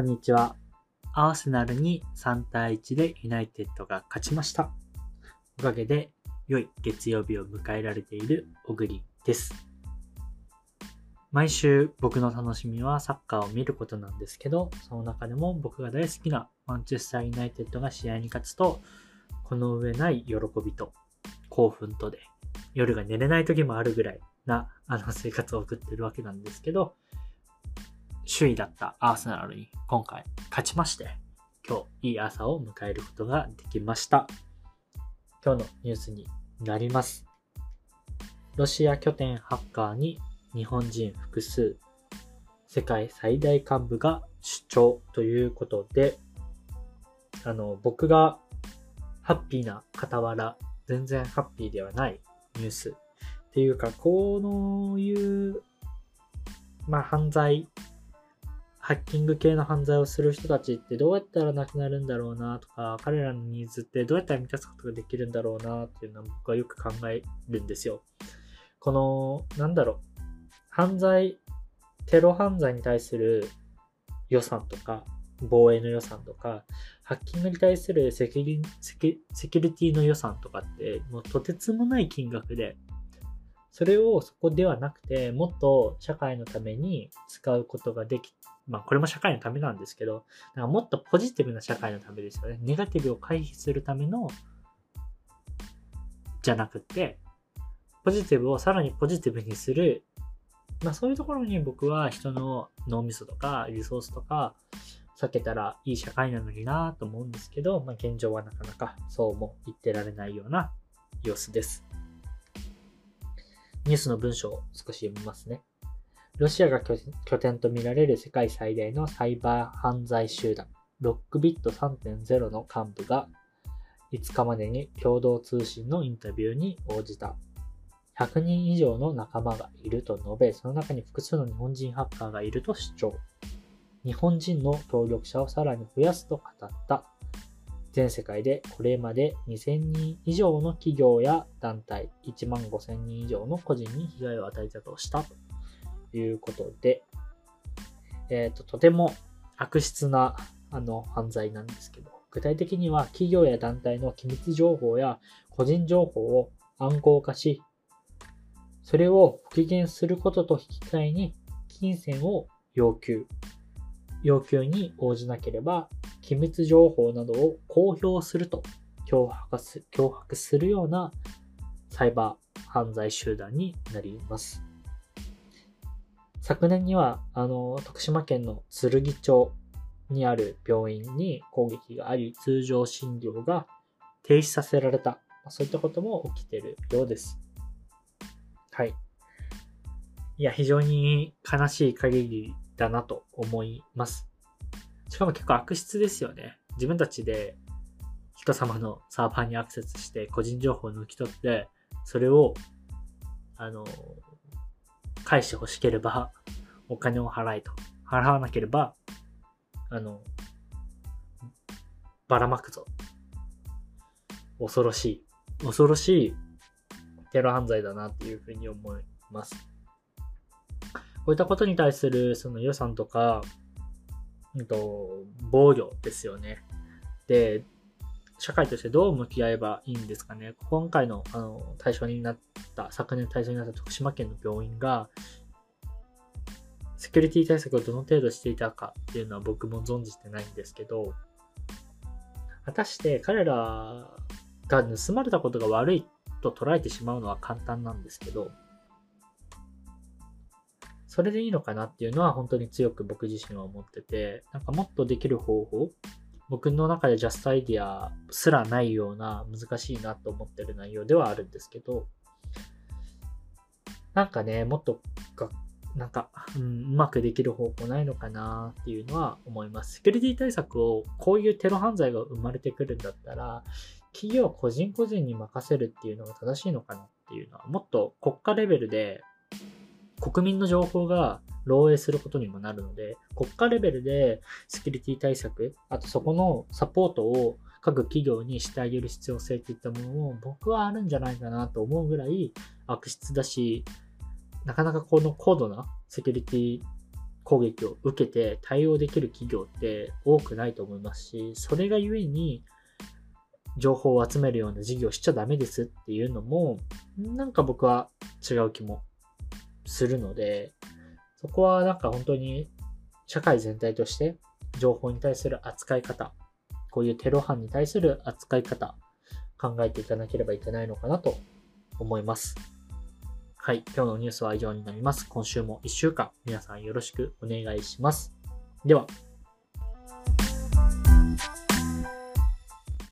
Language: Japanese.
こんにちは。アーセナルに3対1でユナイテッドが勝ちました。おかげで良い月曜日を迎えられている小栗です。毎週僕の楽しみはサッカーを見ることなんですけど、その中でも僕が大好きなマンチェスターユナイテッドが試合に勝つと、この上ない喜びと興奮とで、夜が寝れない時もあるぐらいなあの生活を送ってるわけなんですけど、首位だったアーセナルに今回勝ちまして、今日いい朝を迎えることができました。今日のニュースになります。ロシア拠点ハッカーに日本人複数、世界最大幹部が主張ということで、あの、僕がハッピーな傍ら、全然ハッピーではないニュースっていうか、こういう、まあ、犯罪、ハッキング系の犯罪をする人たちってどうやったらなくなるんだろうなとか、彼らのニーズってどうやったら満たすことができるんだろうなっていうのは僕はよく考えるんですよ。この、なんだろう、犯罪、テロ犯罪に対する予算とか、防衛の予算とか、ハッキングに対するセキュリセキセキュリティの予算とかって、もうとてつもない金額で、それをそこではなくて、もっと社会のために使うことができ、まあこれも社会のためなんですけど、なんかもっとポジティブな社会のためですよね。ネガティブを回避するための、じゃなくて、ポジティブをさらにポジティブにする、まあそういうところに僕は人の脳みそとかリソースとか避けたらいい社会なのになと思うんですけど、まあ現状はなかなかそうも言ってられないような様子です。ニュースの文章を少し読みますね。ロシアが拠点とみられる世界最大のサイバー犯罪集団、ロックビット3.0の幹部が5日までに共同通信のインタビューに応じた。100人以上の仲間がいると述べ、その中に複数の日本人ハッカーがいると主張。日本人の協力者をさらに増やすと語った。全世界でこれまで2000人以上の企業や団体、1万5000人以上の個人に被害を与えたとしたということで、えっ、と、とても悪質なあの犯罪なんですけど、具体的には企業や団体の機密情報や個人情報を暗号化し、それを復元することと引き換えに金銭を要求。要求に応じなければ、機密情報などを公表すると脅迫す脅迫するようなサイバー犯罪集団になります。昨年には、あの、徳島県の剣町にある病院に攻撃があり、通常診療が停止させられた。そういったことも起きてるようです。はい。いや、非常に悲しい限りだなと思います。しかも結構悪質ですよね。自分たちで人様のサーバーにアクセスして個人情報を抜き取って、それを、あの、返して欲しければお金を払えと。払わなければ、あの、ばらまくぞ。恐ろしい。恐ろしいテロ犯罪だなっていうふうに思います。こういったことに対するその予算とか、うんと、防御ですよね。で、社会としてどう向き合えばいいんですかね。今回のあの対象になった、昨年対象になった徳島県の病院が、セキュリティ対策をどの程度していたかっていうのは僕も存じてないんですけど、果たして彼らが盗まれたことが悪いと捉えてしまうのは簡単なんですけど、それでいいのかなっていうのは本当に強く僕自身は思ってて、なんかもっとできる方法、僕の中でジャストアイディアすらないような難しいなと思ってる内容ではあるんですけど、なんかね、もっとが、なんか、うん、うまくできる方法ないのかなっていうのは思います。セキュリティ対策をこういうテロ犯罪が生まれてくるんだったら、企業個人個人に任せるっていうのが正しいのかなっていうのは、もっと国家レベルで国民の情報が漏洩することにもなるので、国家レベルでセキュリティ対策、あとそこのサポートを各企業にしてあげる必要性っていったものも僕はあるんじゃないかなと思うぐらい悪質だし、なかなかこの高度なセキュリティ攻撃を受けて対応できる企業って多くないと思いますし、それがゆえに情報を集めるような事業しちゃダメですっていうのも、なんか僕は違う気もするので、そこはなんか本当に社会全体として情報に対する扱い方、こういうテロ犯に対する扱い方、考えていかなければいけないのかなと思います。はい。今日のニュースは以上になります。今週も1週間皆さんよろしくお願いします。では、